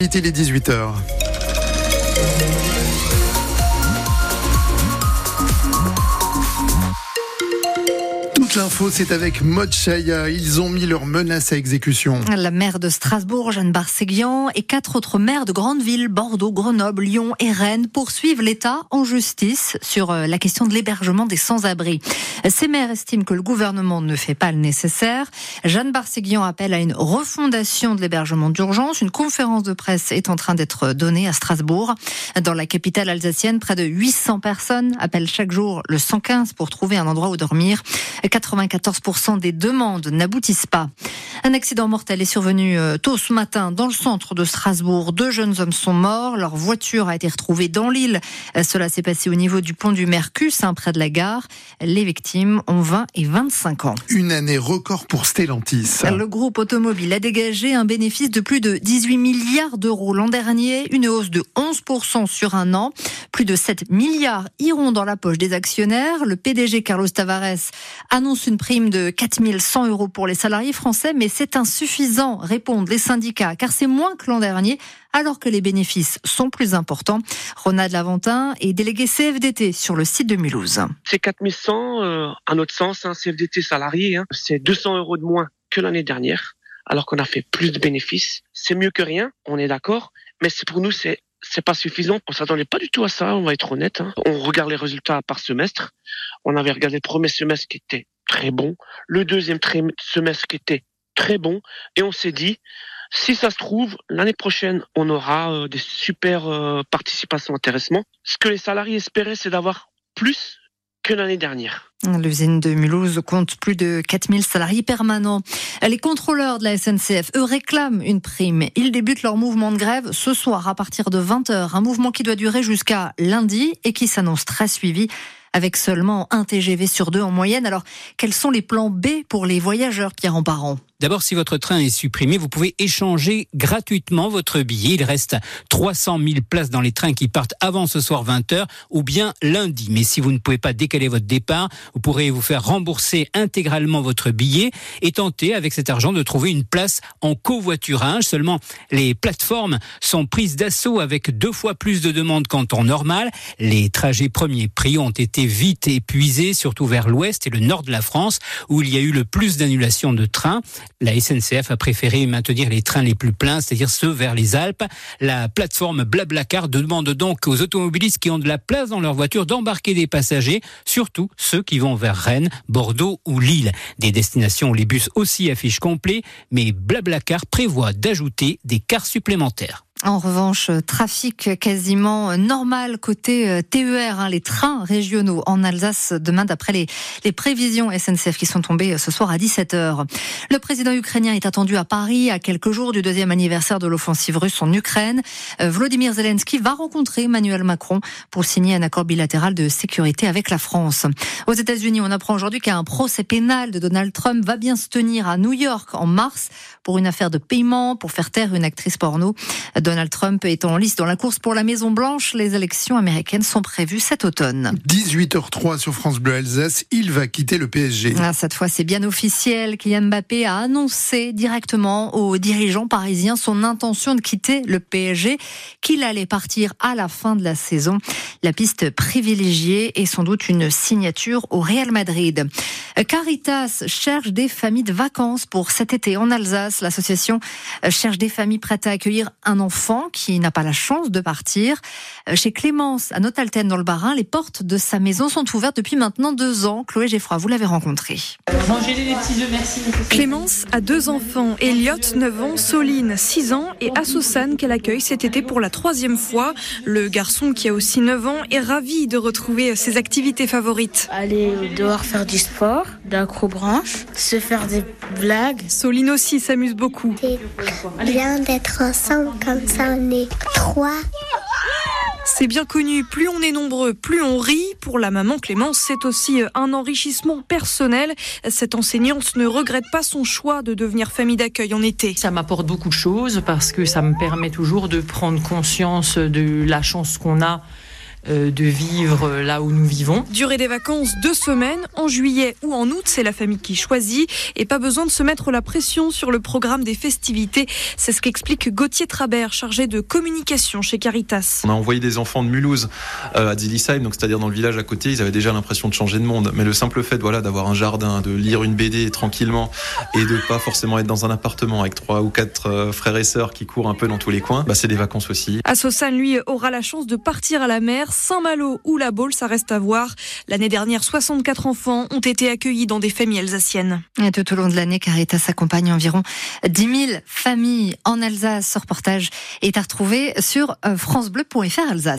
Il est 18h. L'info, c'est avec Maud Chaya. Ils ont mis leurs menaces à exécution. La maire de Strasbourg, Jeanne Barséguian, et quatre autres maires de grandes villes, Bordeaux, Grenoble, Lyon et Rennes, poursuivent l'État en justice sur euh, la question de l'hébergement des sans-abri. Ces maires estiment que le gouvernement ne fait pas le nécessaire. Jeanne Barséguian appelle à une refondation de l'hébergement d'urgence. Une conférence de presse est en train d'être donnée à Strasbourg. Dans la capitale alsacienne, près de 800 personnes appellent chaque jour le 115 pour trouver un endroit où dormir. 94% des demandes n'aboutissent pas. Un accident mortel est survenu euh, tôt ce matin dans le centre de Strasbourg. Deux jeunes hommes sont morts. Leur voiture a été retrouvée dans l'île. Euh, cela s'est passé au niveau du pont du Mercus, hein, près de la gare. Les victimes ont 20 et 25 ans. Une année record pour Stellantis. Le groupe automobile a dégagé un bénéfice de plus de 18 milliards d'euros l'an dernier, une hausse de 11% sur un an. Plus de 7 milliards iront dans la poche des actionnaires. Le PDG Carlos Tavares annonce une prime de 4100 euros pour les salariés français, mais c'est insuffisant, répondent les syndicats, car c'est moins que l'an dernier, alors que les bénéfices sont plus importants. Ronald Laventin est délégué CFDT sur le site de Mulhouse. C'est 4100, euh, à notre sens, un CFDT salarié, hein, c'est 200 euros de moins que l'année dernière, alors qu'on a fait plus de bénéfices. C'est mieux que rien, on est d'accord, mais c'est pour nous, c'est c'est pas suffisant. On s'attendait pas du tout à ça, on va être honnête. Hein. On regarde les résultats par semestre. On avait regardé le premier semestre qui était très bon, le deuxième semestre était très bon, et on s'est dit, si ça se trouve, l'année prochaine, on aura euh, des super euh, participations intéressantes. Ce que les salariés espéraient, c'est d'avoir plus que l'année dernière. L'usine de Mulhouse compte plus de 4000 salariés permanents. Les contrôleurs de la SNCF, eux, réclament une prime. Ils débutent leur mouvement de grève ce soir à partir de 20h. Un mouvement qui doit durer jusqu'à lundi et qui s'annonce très suivi avec seulement un TGV sur deux en moyenne. Alors, quels sont les plans B pour les voyageurs, Pierre Emparent D'abord, si votre train est supprimé, vous pouvez échanger gratuitement votre billet. Il reste 300 000 places dans les trains qui partent avant ce soir 20h ou bien lundi. Mais si vous ne pouvez pas décaler votre départ, vous pourrez vous faire rembourser intégralement votre billet et tenter avec cet argent de trouver une place en covoiturage. Seulement, les plateformes sont prises d'assaut avec deux fois plus de demandes qu'en temps normal. Les trajets premiers prix ont été vite épuisés, surtout vers l'ouest et le nord de la France, où il y a eu le plus d'annulations de trains. La SNCF a préféré maintenir les trains les plus pleins, c'est-à-dire ceux vers les Alpes. La plateforme Blablacar demande donc aux automobilistes qui ont de la place dans leur voiture d'embarquer des passagers, surtout ceux qui vont vers Rennes, Bordeaux ou Lille. Des destinations où les bus aussi affichent complet, mais Blablacar prévoit d'ajouter des cars supplémentaires. En revanche, trafic quasiment normal côté euh, TER, hein, les trains régionaux en Alsace demain d'après les, prévisions SNCF qui sont tombées ce soir à 17h. Le président ukrainien est attendu à Paris à quelques jours du deuxième anniversaire de l'offensive russe en Ukraine. Euh, Vladimir Zelensky va rencontrer Emmanuel Macron pour signer un accord bilatéral de sécurité avec la France. Aux États-Unis, on apprend aujourd'hui qu'un procès pénal de Donald Trump va bien se tenir à New York en mars pour une affaire de paiement pour faire taire une actrice porno. Donald Trump est en lice dans la course pour la Maison Blanche. Les élections américaines sont prévues cet automne. 18h03 sur France Bleu Alsace, il va quitter le PSG. Ah, cette fois, c'est bien officiel. Kylian Mbappé a annoncé directement aux dirigeants parisiens son intention de quitter le PSG, qu'il allait partir à la fin de la saison. La piste privilégiée est sans doute une signature au Real Madrid. Caritas cherche des familles de vacances pour cet été en Alsace. L'association cherche des familles prêtes à accueillir un enfant qui n'a pas la chance de partir. Euh, chez Clémence, à Notalten dans le Barin, les portes de sa maison sont ouvertes depuis maintenant deux ans. Chloé Geffroy, vous l'avez rencontrée. Mangez les petits œufs, merci. Clémence a deux enfants, Elliot, 9 ans, Soline, 6 ans et Assoussane qu'elle accueille cet été pour la troisième fois. Le garçon qui a aussi 9 ans est ravi de retrouver ses activités favorites. Aller dehors faire du sport, d'acrobranche, se faire des blagues. Soline aussi s'amuse beaucoup. C'est bien d'être ensemble comme ça on est trois. C'est bien connu, plus on est nombreux, plus on rit. Pour la maman Clémence, c'est aussi un enrichissement personnel. Cette enseignante ne regrette pas son choix de devenir famille d'accueil en été. Ça m'apporte beaucoup de choses parce que ça me permet toujours de prendre conscience de la chance qu'on a euh, de vivre là où nous vivons. Durée des vacances, deux semaines, en juillet ou en août, c'est la famille qui choisit et pas besoin de se mettre la pression sur le programme des festivités. C'est ce qu'explique Gauthier Trabert, chargé de communication chez Caritas. On a envoyé des enfants de Mulhouse euh, à Zilisheim, donc c'est-à-dire dans le village à côté, ils avaient déjà l'impression de changer de monde. Mais le simple fait, voilà, d'avoir un jardin, de lire une BD tranquillement et de pas forcément être dans un appartement avec trois ou quatre euh, frères et sœurs qui courent un peu dans tous les coins, bah, c'est des vacances aussi. Assossan, lui, aura la chance de partir à la mer. Saint-Malo ou La Baule, ça reste à voir. L'année dernière, 64 enfants ont été accueillis dans des familles alsaciennes. Et tout au long de l'année, Caritas accompagne environ 10 000 familles en Alsace. Ce reportage est à retrouver sur francebleu.fr Alsace.